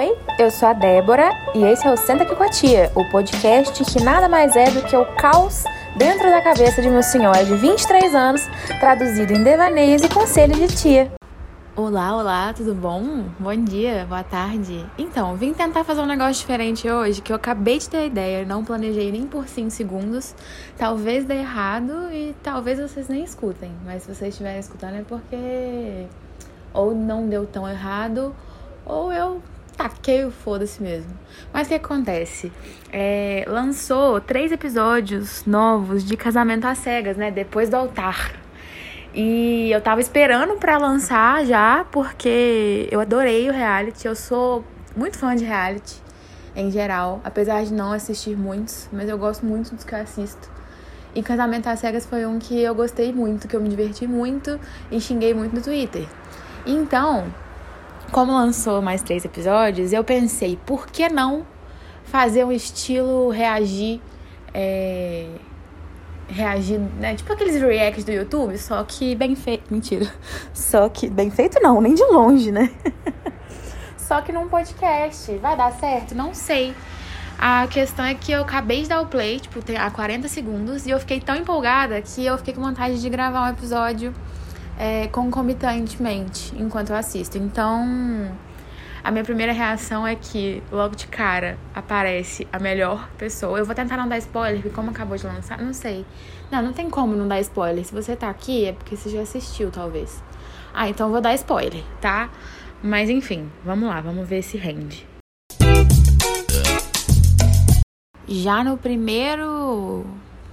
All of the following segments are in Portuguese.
Oi, eu sou a Débora e esse é o Senta Aqui com a Tia, o podcast que nada mais é do que o caos dentro da cabeça de meu senhor de 23 anos, traduzido em devaneios e conselhos de tia. Olá, olá, tudo bom? Bom dia, boa tarde. Então, vim tentar fazer um negócio diferente hoje, que eu acabei de ter a ideia, não planejei nem por 5 segundos. Talvez dê errado e talvez vocês nem escutem, mas se vocês estiverem escutando é porque ou não deu tão errado, ou eu taquei o foda-se mesmo. Mas o que acontece? É, lançou três episódios novos de Casamento às Cegas, né? Depois do altar. E eu tava esperando para lançar já, porque eu adorei o reality. Eu sou muito fã de reality em geral, apesar de não assistir muitos, mas eu gosto muito dos que eu assisto. E Casamento às Cegas foi um que eu gostei muito, que eu me diverti muito e xinguei muito no Twitter. Então, como lançou mais três episódios, eu pensei, por que não fazer um estilo reagir. É, reagir, né? Tipo aqueles reacts do YouTube, só que bem feito. Mentira. Só que bem feito não, nem de longe, né? só que num podcast. Vai dar certo? Não sei. A questão é que eu acabei de dar o play, tipo, há 40 segundos, e eu fiquei tão empolgada que eu fiquei com vontade de gravar um episódio é, concomitantemente enquanto eu assisto. Então, a minha primeira reação é que logo de cara aparece a melhor pessoa. Eu vou tentar não dar spoiler, porque como acabou de lançar, não sei. Não, não tem como não dar spoiler. Se você tá aqui é porque você já assistiu, talvez. Ah, então vou dar spoiler, tá? Mas enfim, vamos lá, vamos ver se rende. Já no primeiro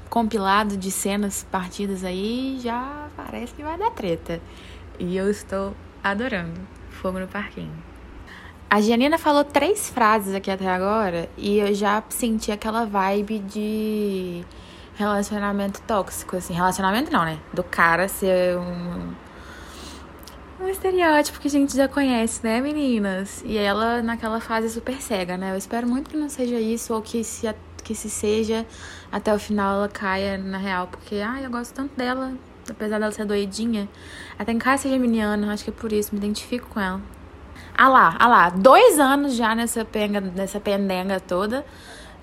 compilado de cenas partidas aí, já parece que vai dar treta. E eu estou adorando. Fogo no parquinho. A Gianina falou três frases aqui até agora e eu já senti aquela vibe de relacionamento tóxico, assim. Relacionamento não, né? Do cara ser um. Um estereótipo que a gente já conhece, né, meninas? E ela naquela fase super cega, né? Eu espero muito que não seja isso ou que se que se seja até o final ela caia na real, porque ai, eu gosto tanto dela, apesar dela ser doidinha. Tem cara ser geminiana, acho que é por isso, me identifico com ela. Ah lá, ah lá, dois anos já nessa, penga, nessa pendenga toda.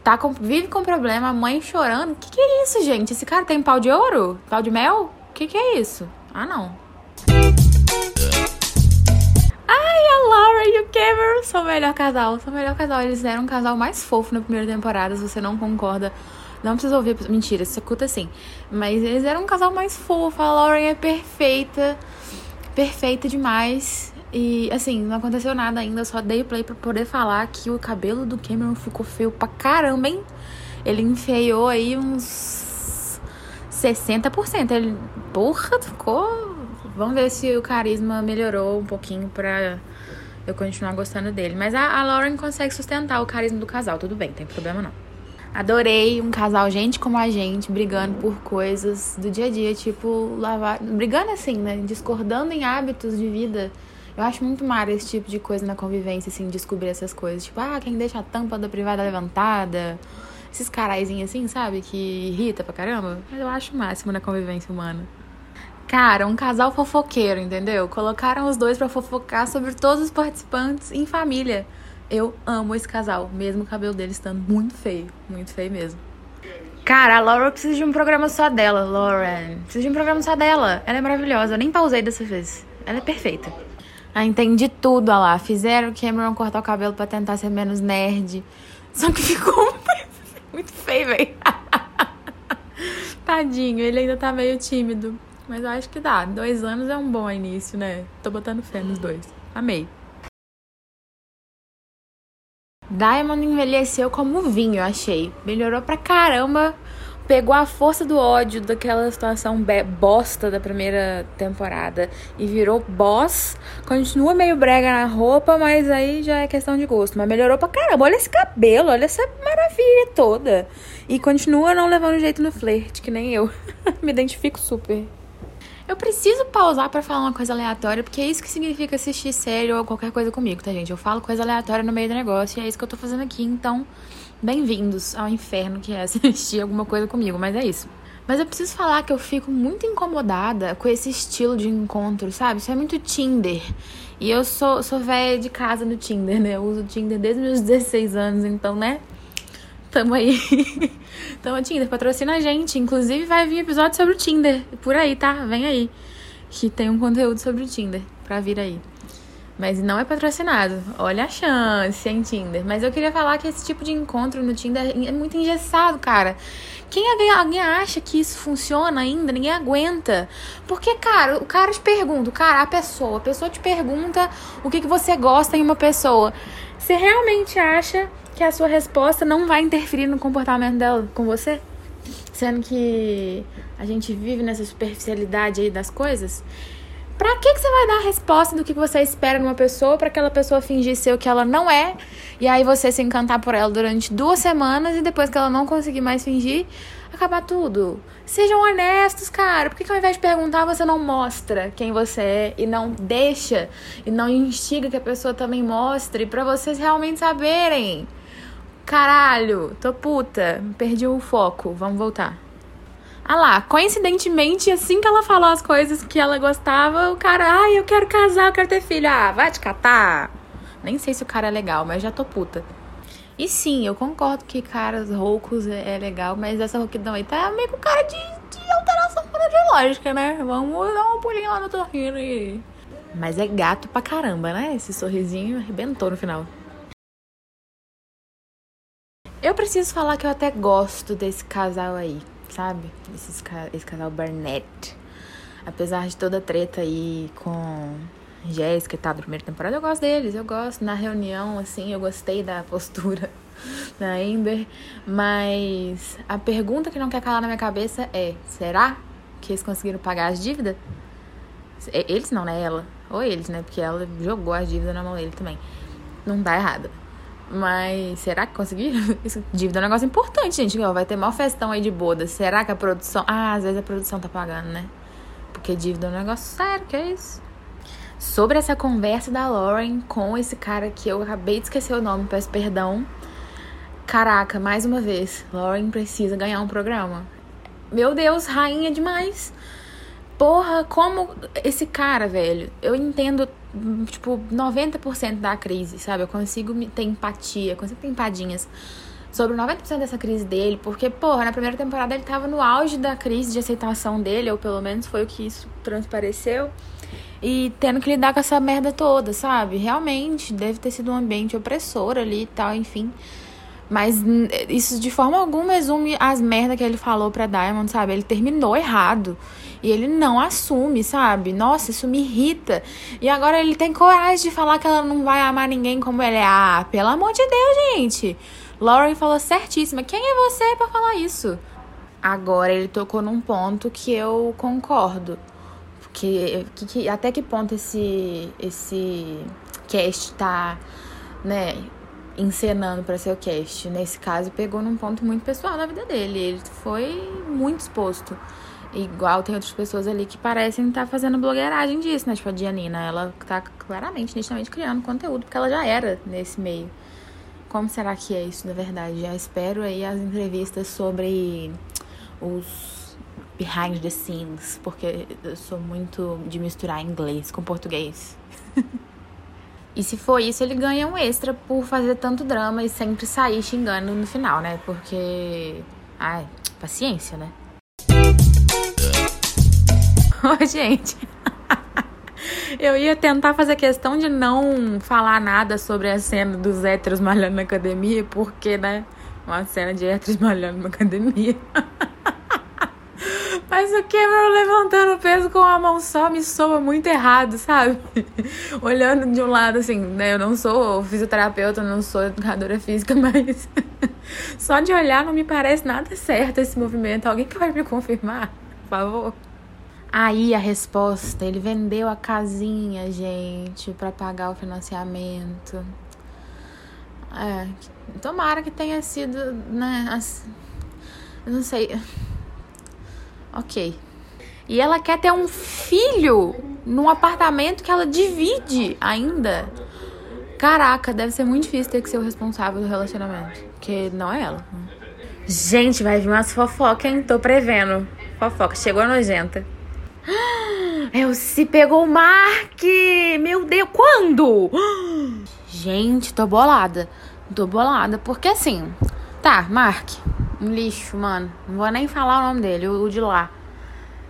Tá com, vive com problema, a mãe chorando. O que, que é isso, gente? Esse cara tem pau de ouro? Pau de mel? O que, que é isso? Ah, não. Ai, a Laura e o Cameron são o melhor casal. São o melhor casal. Eles eram um casal mais fofo na primeira temporada. Se você não concorda, não precisa ouvir. Mentira, se escuta assim. Mas eles eram um casal mais fofo. A Lauren é perfeita. Perfeita demais. E assim, não aconteceu nada ainda. Eu só dei play pra poder falar que o cabelo do Cameron ficou feio pra caramba, hein? Ele enfeiou aí uns 60%. Ele, porra, ficou Vamos ver se o carisma melhorou um pouquinho pra eu continuar gostando dele. Mas a, a Lauren consegue sustentar o carisma do casal, tudo bem, não tem problema não. Adorei um casal, gente como a gente, brigando por coisas do dia a dia, tipo, lavar. Brigando assim, né? Discordando em hábitos de vida. Eu acho muito mara esse tipo de coisa na convivência, assim, descobrir essas coisas. Tipo, ah, quem deixa a tampa da privada levantada. Esses caraizinhos assim, sabe? Que irrita pra caramba. Mas eu acho o máximo na convivência humana. Cara, um casal fofoqueiro, entendeu? Colocaram os dois para fofocar sobre todos os participantes em família. Eu amo esse casal, mesmo o cabelo deles estando muito feio, muito feio mesmo. Cara, a Laura precisa de um programa só dela, Lauren. Precisa de um programa só dela. Ela é maravilhosa. Eu nem pausei dessa vez. Ela é perfeita. Ah, entendi tudo, olha lá. Fizeram o Cameron cortar o cabelo para tentar ser menos nerd. Só que ficou muito feio, velho. Tadinho, ele ainda tá meio tímido. Mas eu acho que dá. Dois anos é um bom início, né? Tô botando fé nos dois. Amei. Diamond envelheceu como vinho, eu achei. Melhorou pra caramba. Pegou a força do ódio daquela situação bosta da primeira temporada e virou boss. Continua meio brega na roupa, mas aí já é questão de gosto. Mas melhorou pra caramba. Olha esse cabelo, olha essa maravilha toda. E continua não levando jeito no flerte, que nem eu. Me identifico super. Eu preciso pausar para falar uma coisa aleatória, porque é isso que significa assistir série ou qualquer coisa comigo, tá, gente? Eu falo coisa aleatória no meio do negócio e é isso que eu tô fazendo aqui. Então, bem-vindos ao inferno que é assistir alguma coisa comigo, mas é isso. Mas eu preciso falar que eu fico muito incomodada com esse estilo de encontro, sabe? Isso é muito Tinder. E eu sou, sou velha de casa no Tinder, né? Eu uso Tinder desde meus 16 anos, então, né? Tamo aí. Tamo Tinder, patrocina a gente. Inclusive vai vir episódio sobre o Tinder. Por aí, tá? Vem aí. Que tem um conteúdo sobre o Tinder pra vir aí. Mas não é patrocinado. Olha a chance, em Tinder. Mas eu queria falar que esse tipo de encontro no Tinder é muito engessado, cara. Quem alguém, alguém acha que isso funciona ainda? Ninguém aguenta. Porque, cara, o cara te pergunta, cara, a pessoa, a pessoa te pergunta o que, que você gosta em uma pessoa. Você realmente acha que a sua resposta não vai interferir no comportamento dela com você? Sendo que a gente vive nessa superficialidade aí das coisas. Pra que, que você vai dar a resposta do que você espera numa pessoa para aquela pessoa fingir ser o que ela não é e aí você se encantar por ela durante duas semanas e depois que ela não conseguir mais fingir, acabar tudo? Sejam honestos, cara. Por que, que ao invés de perguntar você não mostra quem você é e não deixa e não instiga que a pessoa também mostre para vocês realmente saberem? Caralho, tô puta, perdi o foco. Vamos voltar. Ah lá, coincidentemente, assim que ela falou as coisas que ela gostava, o cara, ai, eu quero casar, eu quero ter filho. Ah, vai te catar. Nem sei se o cara é legal, mas já tô puta. E sim, eu concordo que caras roucos é, é legal, mas essa rouquidão aí tá meio com cara de, de alteração né? Vamos dar uma pulinha lá no torrino e... Mas é gato pra caramba, né? Esse sorrisinho arrebentou no final. Eu preciso falar que eu até gosto desse casal aí, sabe? Esse, esse casal Barnett. Apesar de toda a treta aí com Jéssica e tal, da primeira temporada, eu gosto deles, eu gosto. Na reunião, assim, eu gostei da postura da Amber. Mas a pergunta que não quer calar na minha cabeça é: será que eles conseguiram pagar as dívidas? Eles não, né? Ela. Ou eles, né? Porque ela jogou as dívidas na mão dele também. Não dá errado. Mas será que conseguiram? Isso, dívida é um negócio importante, gente. Vai ter maior festão aí de boda. Será que a produção. Ah, às vezes a produção tá pagando, né? Porque dívida é um negócio sério, que é isso? Sobre essa conversa da Lauren com esse cara que eu acabei de esquecer o nome, peço perdão. Caraca, mais uma vez, Lauren precisa ganhar um programa. Meu Deus, rainha demais. Porra, como esse cara, velho. Eu entendo tipo, 90% da crise, sabe? Eu consigo ter empatia, consigo ter empadinhas sobre 90% dessa crise dele, porque, porra, na primeira temporada ele tava no auge da crise de aceitação dele, ou pelo menos foi o que isso transpareceu, e tendo que lidar com essa merda toda, sabe? Realmente, deve ter sido um ambiente opressor ali e tal, enfim. Mas isso de forma alguma resume as merdas que ele falou pra Diamond, sabe? Ele terminou errado. E ele não assume, sabe? Nossa, isso me irrita. E agora ele tem coragem de falar que ela não vai amar ninguém como ele é. Ah, pelo amor de Deus, gente. Lauren falou certíssima. Quem é você para falar isso? Agora ele tocou num ponto que eu concordo. Porque que, que, até que ponto esse esse cast tá, né, encenando para ser o cast. Nesse caso, pegou num ponto muito pessoal da vida dele. Ele foi muito exposto. Igual tem outras pessoas ali que parecem estar tá fazendo blogueiragem disso, né? Tipo a Dianina, ela tá claramente, nitidamente criando conteúdo, porque ela já era nesse meio. Como será que é isso, na verdade? Já espero aí as entrevistas sobre os behind the scenes, porque eu sou muito de misturar inglês com português. E se for isso, ele ganha um extra por fazer tanto drama e sempre sair xingando no final, né? Porque. Ai, paciência, né? Ô, gente. Eu ia tentar fazer questão de não falar nada sobre a cena dos héteros malhando na academia, porque, né? Uma cena de héteros malhando na academia. Mas o Cameron levantando o peso com a mão só me soa muito errado, sabe? Olhando de um lado, assim, né? Eu não sou fisioterapeuta, não sou educadora física, mas só de olhar não me parece nada certo esse movimento. Alguém que vai me confirmar, por favor? Aí a resposta, ele vendeu a casinha, gente, para pagar o financiamento. É, tomara que tenha sido, né, assim, eu não sei. Ok. E ela quer ter um filho num apartamento que ela divide ainda. Caraca, deve ser muito difícil ter que ser o responsável do relacionamento. Porque não é ela. Gente, vai vir umas fofocas, hein? Tô prevendo. fofoca. Chegou a nojenta. Eu se pegou o Mark! Meu Deus, quando? Gente, tô bolada. Tô bolada. Porque assim, tá, Mark, um lixo, mano. Não vou nem falar o nome dele, o, o de lá.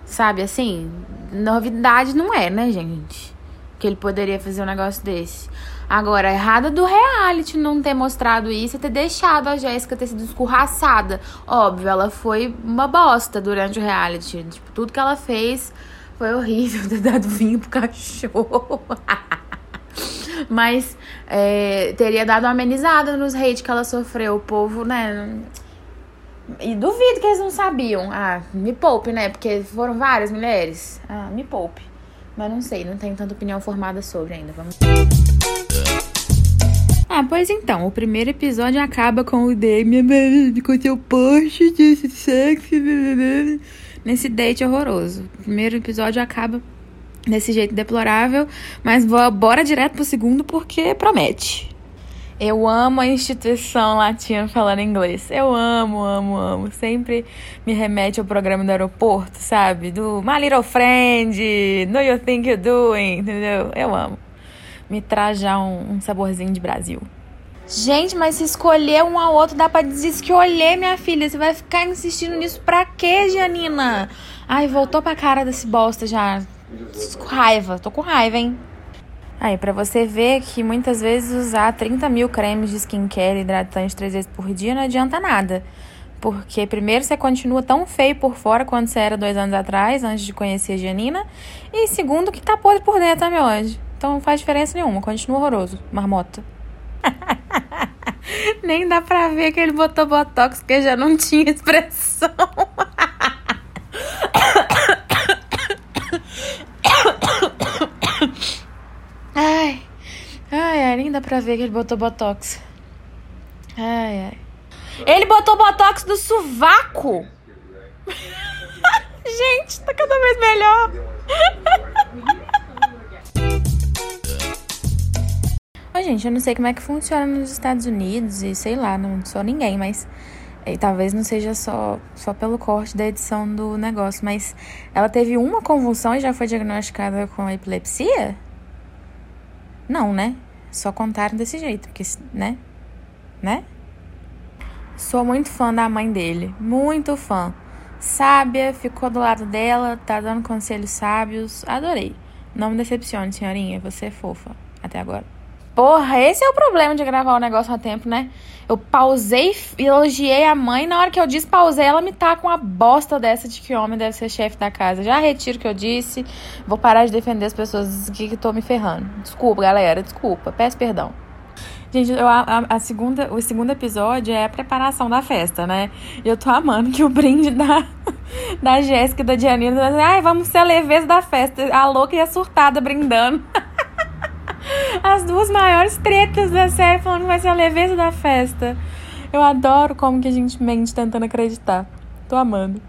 Sabe, assim, novidade não é, né, gente? Que ele poderia fazer um negócio desse. Agora, errada do reality não ter mostrado isso e ter deixado a Jéssica ter sido escorraçada. Óbvio, ela foi uma bosta durante o reality. Tipo, tudo que ela fez foi horrível ter dado vinho pro cachorro. Mas é, teria dado uma amenizada nos hate que ela sofreu. O povo, né? E duvido que eles não sabiam. Ah, me poupe, né? Porque foram várias mulheres. Ah, me poupe. Mas não sei, não tenho tanta opinião formada sobre ainda. Vamos. Ah, pois então, o primeiro episódio acaba com o Damian com seu post de sexo nesse date horroroso. O primeiro episódio acaba desse jeito deplorável, mas bora direto pro segundo porque promete. Eu amo a instituição latina falando inglês. Eu amo, amo, amo. Sempre me remete ao programa do aeroporto, sabe? Do My Little Friend, Know You Think You're Doing, entendeu? Eu amo. Me traz já um, um saborzinho de Brasil. Gente, mas se escolher um ao outro, dá pra desescolher, minha filha. Você vai ficar insistindo nisso pra quê, Janina? Ai, voltou pra cara desse bosta já. Raiva, tô com raiva, hein? Aí, para você ver que muitas vezes usar 30 mil cremes de skincare hidratante três vezes por dia não adianta nada. Porque, primeiro, você continua tão feio por fora quanto você era dois anos atrás, antes de conhecer a Janina. E, segundo, que tá podre por dentro também hoje. Então, não faz diferença nenhuma. Continua horroroso. Marmota. Nem dá pra ver que ele botou botox, porque já não tinha expressão. Ai, ai, ai, nem dá pra ver que ele botou botox. Ai, ai. Ele botou botox no sovaco! Gente, tá cada vez melhor. Ô, gente, eu não sei como é que funciona nos Estados Unidos e sei lá, não sou ninguém, mas e talvez não seja só, só pelo corte da edição do negócio, mas ela teve uma convulsão e já foi diagnosticada com epilepsia? Não, né? Só contaram desse jeito, porque, né? Né? Sou muito fã da mãe dele, muito fã. Sábia, ficou do lado dela, tá dando conselhos sábios. Adorei. Não me decepcione, senhorinha, você é fofa até agora. Porra, esse é o problema de gravar o negócio a tempo, né? Eu pausei, elogiei a mãe, na hora que eu disse pausei, ela me tá com uma bosta dessa de que homem deve ser chefe da casa. Já retiro o que eu disse, vou parar de defender as pessoas que, que tô me ferrando. Desculpa, galera, desculpa, peço perdão. Gente, eu, a, a, segunda, o segundo episódio é a preparação da festa, né? E eu tô amando que o brinde da, da Jéssica e da Dianina, ai, vamos ser a leveza da festa. A louca e a surtada brindando. As duas maiores tretas da série falando que vai ser a leveza da festa. Eu adoro como que a gente mente tentando acreditar. Tô amando.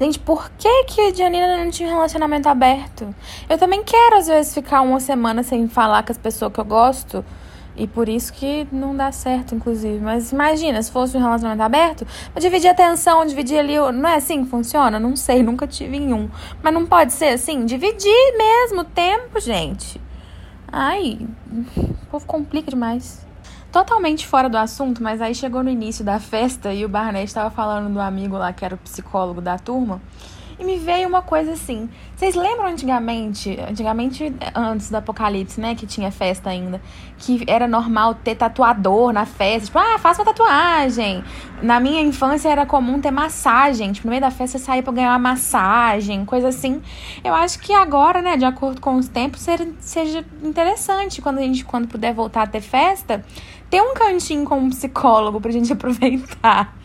Gente, por que que a Janina não tinha um relacionamento aberto? Eu também quero, às vezes, ficar uma semana sem falar com as pessoas que eu gosto. E por isso que não dá certo, inclusive. Mas imagina, se fosse um relacionamento aberto, eu dividir a atenção, dividir ali. Não é assim que funciona? Não sei, nunca tive em um. Mas não pode ser assim? Dividir mesmo o tempo, gente. Ai, o povo complica demais. Totalmente fora do assunto, mas aí chegou no início da festa e o Barnett estava falando do amigo lá que era o psicólogo da turma. E me veio uma coisa assim. Vocês lembram antigamente, antigamente antes do apocalipse, né, que tinha festa ainda, que era normal ter tatuador na festa, tipo, ah, faça uma tatuagem. Na minha infância era comum ter massagem, tipo, no meio da festa você saía para ganhar uma massagem, coisa assim. Eu acho que agora, né, de acordo com os tempos, seja interessante quando a gente quando puder voltar a ter festa, ter um cantinho com um psicólogo pra gente aproveitar.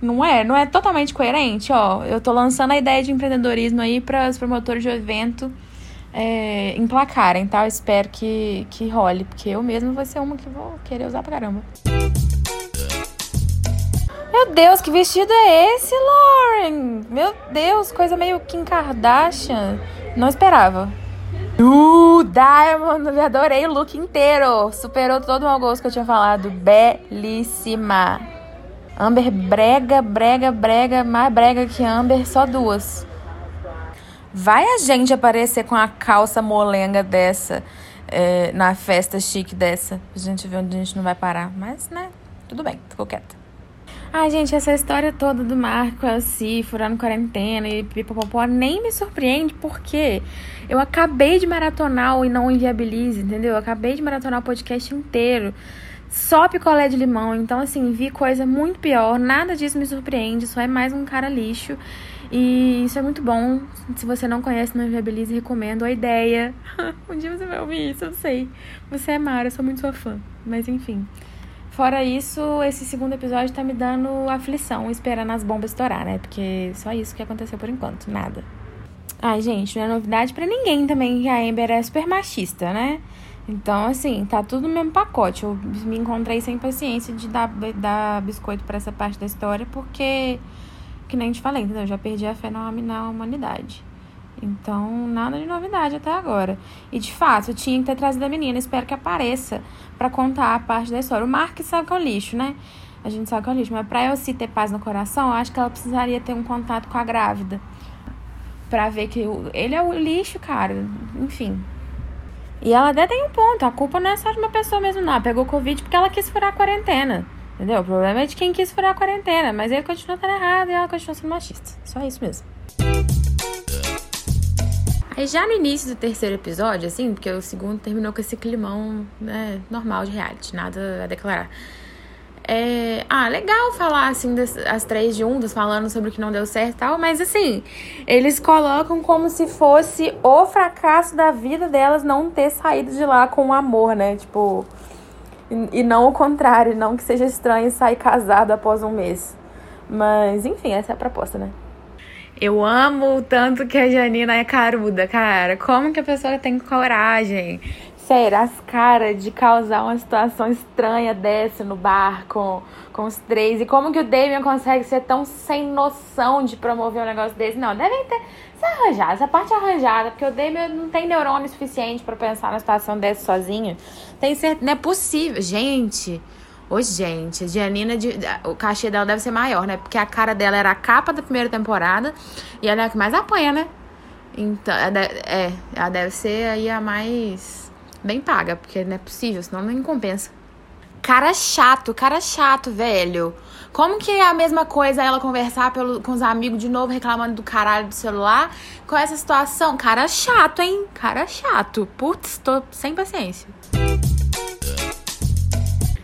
Não é? Não é totalmente coerente? Ó, eu tô lançando a ideia de empreendedorismo aí para os promotores de evento é, emplacarem, tá? Eu espero que, que role, porque eu mesmo vou ser uma que vou querer usar pra caramba. Meu Deus, que vestido é esse, Lauren? Meu Deus, coisa meio Kim Kardashian. Não esperava. Uh, Diamond, eu adorei o look inteiro. Superou todo o meu gosto que eu tinha falado. Belíssima. Amber brega, brega, brega, mais brega que Amber, só duas. Vai a gente aparecer com a calça molenga dessa é, na festa chique dessa. A gente vê onde a gente não vai parar. Mas, né, tudo bem, ficou quieta. Ai, gente, essa história toda do Marco assim, furando quarentena e pipopopó nem me surpreende porque eu acabei de maratonar E Não Inviabilize, entendeu? Eu acabei de maratonar o podcast inteiro. Só picolé de limão. Então, assim, vi coisa muito pior. Nada disso me surpreende. Só é mais um cara lixo. E isso é muito bom. Se você não conhece Não Inviabilize, recomendo a ideia. um dia você vai ouvir isso, eu sei. Você é Mara, eu sou muito sua fã. Mas enfim. Fora isso, esse segundo episódio tá me dando aflição, esperando as bombas estourar, né? Porque só isso que aconteceu por enquanto, nada. Ai, gente, não é novidade para ninguém também que a Amber é super machista, né? Então, assim, tá tudo no mesmo pacote. Eu me encontrei sem paciência de dar, dar biscoito para essa parte da história, porque, que nem te falei, entendeu? Eu já perdi a fé na, humanidade. Então, nada de novidade até agora. E de fato, eu tinha que ter trazido a menina. Espero que apareça para contar a parte da história. O Mark sabe que é o lixo, né? A gente sabe que é o lixo. Mas pra eu se ter paz no coração, eu acho que ela precisaria ter um contato com a grávida. Pra ver que ele é o lixo, cara. Enfim. E ela até tem um ponto. A culpa não é só de uma pessoa mesmo, não. Ela pegou Covid porque ela quis furar a quarentena. Entendeu? O problema é de quem quis furar a quarentena. Mas ele continua estando errado e ela continua sendo machista. Só isso mesmo. Aí já no início do terceiro episódio, assim, porque o segundo terminou com esse climão né, normal de reality, nada a declarar. É, ah, legal falar assim das, as três juntas, falando sobre o que não deu certo e tal, mas assim, eles colocam como se fosse o fracasso da vida delas não ter saído de lá com amor, né? Tipo, e, e não o contrário, não que seja estranho sair casado após um mês. Mas, enfim, essa é a proposta, né? Eu amo o tanto que a Janina é caruda, cara. Como que a pessoa tem coragem? Sério, as caras de causar uma situação estranha dessa no bar com, com os três. E como que o Damien consegue ser tão sem noção de promover um negócio desse? Não, devem ter se arranjado, essa parte é arranjada, porque o Damien não tem neurônio suficiente para pensar na situação dessa sozinho. Tem certeza, não é possível. Gente, Ô, gente, a Gianina, o cachê dela deve ser maior, né? Porque a cara dela era a capa da primeira temporada e ela é a que mais apanha, né? Então, é, ela deve ser aí a mais bem paga, porque não é possível, senão não compensa. Cara chato, cara chato, velho. Como que é a mesma coisa ela conversar pelo, com os amigos de novo reclamando do caralho do celular com essa situação? Cara chato, hein? Cara chato. Putz, tô sem paciência.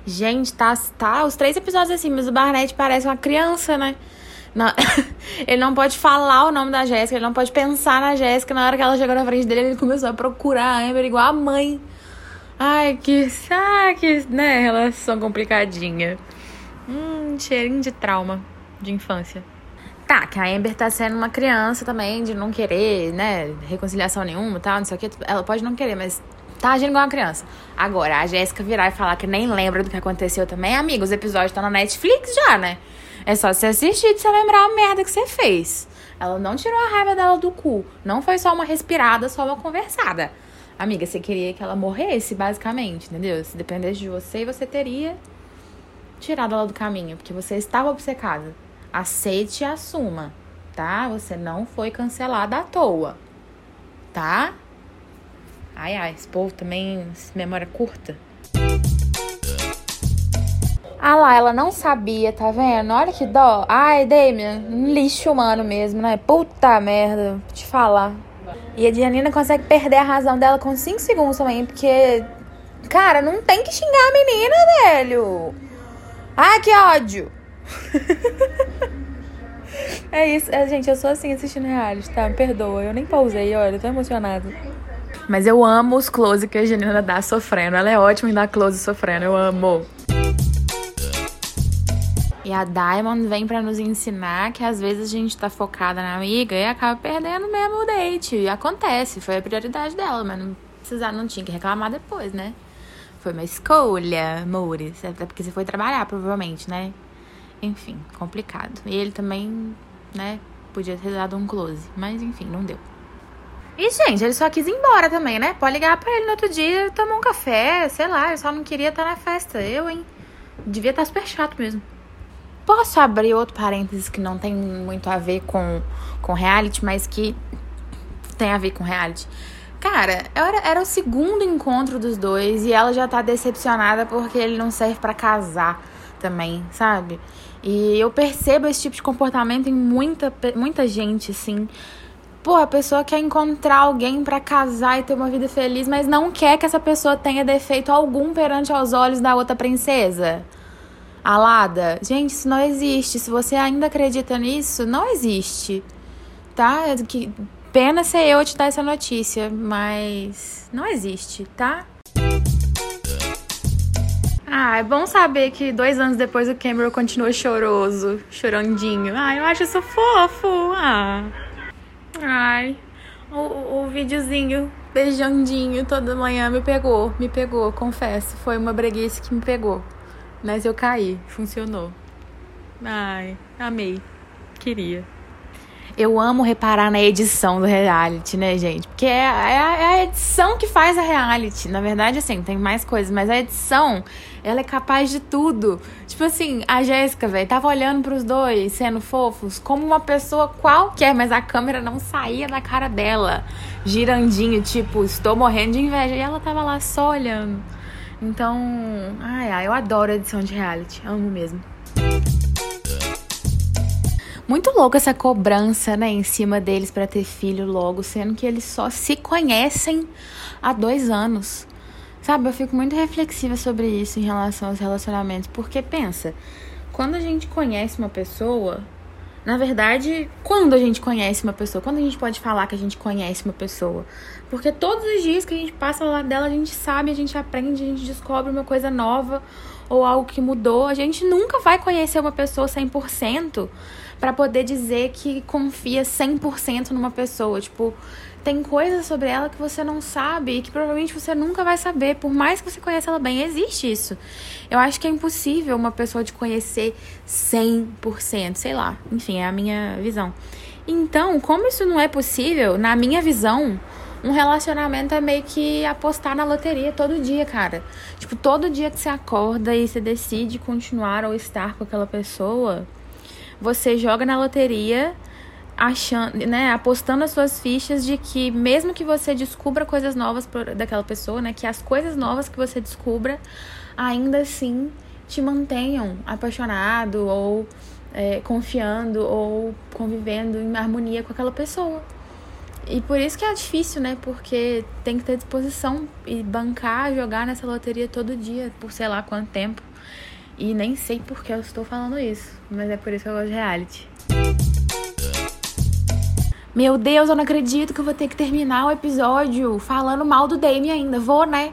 Gente, tá, tá os três episódios assim, mas o Barnett parece uma criança, né? Ele não pode falar o nome da Jéssica, ele não pode pensar na Jéssica. Na hora que ela chegou na frente dele, ele começou a procurar a Amber igual a mãe. Ai, que. Ah, que. né? Relação complicadinha. Hum, cheirinho de trauma de infância. Tá, que a Amber tá sendo uma criança também, de não querer, né? Reconciliação nenhuma e tal, não sei o que. Ela pode não querer, mas tá agindo igual uma criança. Agora, a Jéssica virar e falar que nem lembra do que aconteceu também, amiga, os episódios estão na Netflix já, né? É só você assistir pra você lembrar a merda que você fez. Ela não tirou a raiva dela do cu. Não foi só uma respirada, só uma conversada. Amiga, você queria que ela morresse, basicamente, entendeu? Se dependesse de você, você teria tirado ela do caminho, porque você estava obcecada. Aceite e assuma, tá? Você não foi cancelada à toa, tá? Ai, ai, esse povo também, memória curta. Ah lá, ela não sabia, tá vendo? Olha que dó. Ai, Damien, um lixo humano mesmo, né? Puta merda, vou te falar. E a Dianina consegue perder a razão dela com 5 segundos também, porque. Cara, não tem que xingar a menina, velho. Ai, que ódio. é isso, é, gente, eu sou assim assistindo reality, tá? Me perdoa, eu nem pausei, olha, eu tô emocionada. Mas eu amo os close que a Janina dá sofrendo. Ela é ótima em dar close sofrendo. Eu amo. E a Diamond vem para nos ensinar que às vezes a gente tá focada na amiga e acaba perdendo mesmo o date. E acontece, foi a prioridade dela, mas não precisar, não tinha que reclamar depois, né? Foi uma escolha, amores. Até porque você foi trabalhar, provavelmente, né? Enfim, complicado. E ele também, né, podia ter dado um close. Mas enfim, não deu. E, gente, ele só quis ir embora também, né? Pode ligar pra ele no outro dia, tomar um café, sei lá. Ele só não queria estar na festa. Eu, hein? Devia estar super chato mesmo. Posso abrir outro parênteses que não tem muito a ver com, com reality, mas que tem a ver com reality. Cara, era, era o segundo encontro dos dois e ela já tá decepcionada porque ele não serve para casar também, sabe? E eu percebo esse tipo de comportamento em muita, muita gente, assim. Pô, a pessoa quer encontrar alguém para casar e ter uma vida feliz, mas não quer que essa pessoa tenha defeito algum perante aos olhos da outra princesa. Alada. Gente, isso não existe. Se você ainda acredita nisso, não existe. Tá? Que pena ser eu te dar essa notícia, mas não existe, tá? Ah, é bom saber que dois anos depois o Cameron continua choroso, chorandinho. Ai, eu acho isso fofo. Ah. Ai, o, o videozinho beijandinho toda manhã me pegou, me pegou, confesso. Foi uma breguice que me pegou. Mas eu caí, funcionou. Ai, amei. Queria. Eu amo reparar na edição do reality, né, gente? Porque é, é, é, a edição que faz a reality. Na verdade, assim, tem mais coisas, mas a edição, ela é capaz de tudo. Tipo assim, a Jéssica, velho, tava olhando pros dois, sendo fofos, como uma pessoa qualquer, mas a câmera não saía da cara dela. Girandinho, tipo, estou morrendo de inveja. E ela tava lá só olhando. Então, ai, ai, eu adoro edição de reality. Amo mesmo. Muito louco essa cobrança, né, em cima deles para ter filho logo, sendo que eles só se conhecem há dois anos. Sabe, eu fico muito reflexiva sobre isso em relação aos relacionamentos, porque pensa, quando a gente conhece uma pessoa, na verdade, quando a gente conhece uma pessoa, quando a gente pode falar que a gente conhece uma pessoa? Porque todos os dias que a gente passa ao lado dela, a gente sabe, a gente aprende, a gente descobre uma coisa nova ou algo que mudou. A gente nunca vai conhecer uma pessoa 100% para poder dizer que confia 100% numa pessoa. Tipo, tem coisas sobre ela que você não sabe e que provavelmente você nunca vai saber, por mais que você conheça ela bem. Existe isso. Eu acho que é impossível uma pessoa te conhecer 100%, sei lá. Enfim, é a minha visão. Então, como isso não é possível, na minha visão, um relacionamento é meio que apostar na loteria todo dia, cara. Tipo, todo dia que você acorda e você decide continuar ou estar com aquela pessoa, você joga na loteria achando, né, apostando as suas fichas de que mesmo que você descubra coisas novas daquela pessoa, né, que as coisas novas que você descubra ainda assim te mantenham apaixonado ou é, confiando ou convivendo em harmonia com aquela pessoa. E por isso que é difícil, né? Porque tem que ter disposição e bancar, jogar nessa loteria todo dia, por sei lá quanto tempo. E nem sei por que eu estou falando isso, mas é por isso que eu gosto de reality. Meu Deus, eu não acredito que eu vou ter que terminar o episódio falando mal do Damien ainda. Vou, né?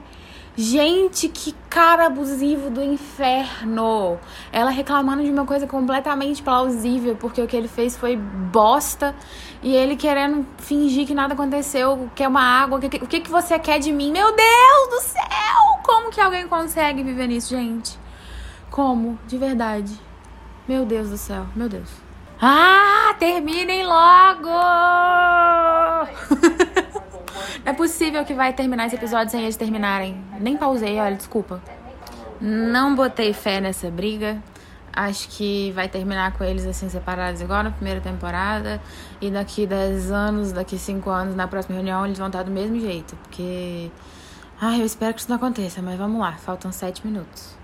Gente, que cara abusivo do inferno. Ela reclamando de uma coisa completamente plausível, porque o que ele fez foi bosta. E ele querendo fingir que nada aconteceu, quer uma água. O que, que, que você quer de mim? Meu Deus do céu! Como que alguém consegue viver nisso, gente? Como? De verdade. Meu Deus do céu, meu Deus. Ah, terminem logo! Não é possível que vai terminar esse episódio sem eles terminarem. Nem pausei, olha, desculpa. Não botei fé nessa briga. Acho que vai terminar com eles assim separados igual na primeira temporada. E daqui 10 anos, daqui 5 anos, na próxima reunião, eles vão estar do mesmo jeito. Porque. Ai, eu espero que isso não aconteça, mas vamos lá, faltam 7 minutos.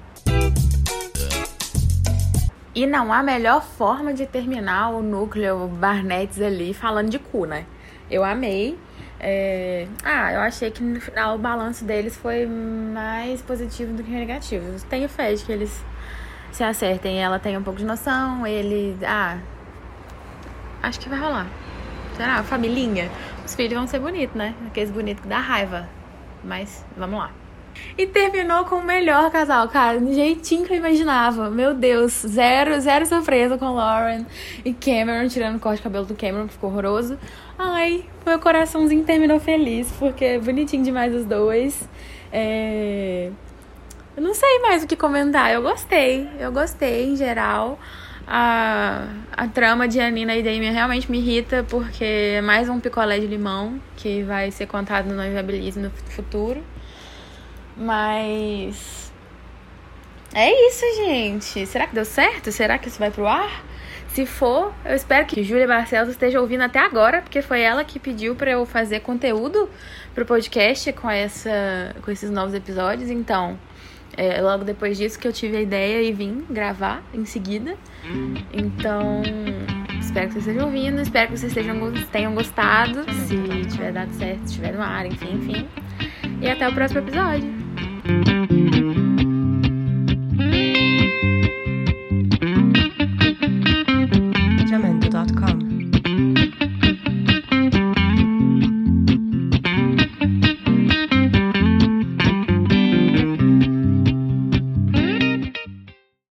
E não há melhor forma de terminar o núcleo Barnettes ali falando de cu, né? Eu amei. É... Ah, eu achei que no final o balanço deles foi mais positivo do que negativo. Tenho fé de que eles se acertem. Ela tem um pouco de noção, ele. Ah. Acho que vai rolar. Será? Família. Os filhos vão ser bonitos, né? Aqueles bonitos que dá raiva. Mas vamos lá. E terminou com o melhor casal, cara, do jeitinho que eu imaginava. Meu Deus, zero, zero surpresa com Lauren e Cameron, tirando o corte de cabelo do Cameron, que ficou horroroso. Ai, meu coraçãozinho terminou feliz, porque é bonitinho demais os dois. É... Eu não sei mais o que comentar, eu gostei, eu gostei em geral. A, a trama de Anina e Damien realmente me irrita, porque é mais um picolé de limão que vai ser contado no Noiva no futuro. Mas É isso, gente. Será que deu certo? Será que isso vai pro ar? Se for, eu espero que Júlia Barcelos esteja ouvindo até agora, porque foi ela que pediu para eu fazer conteúdo pro podcast com, essa, com esses novos episódios. Então, é logo depois disso que eu tive a ideia e vim gravar em seguida. Então, espero que vocês estejam ouvindo, espero que vocês estejam, tenham gostado. Se tiver dado certo, se estiver no ar, enfim, enfim. E até o próximo episódio. Thank you.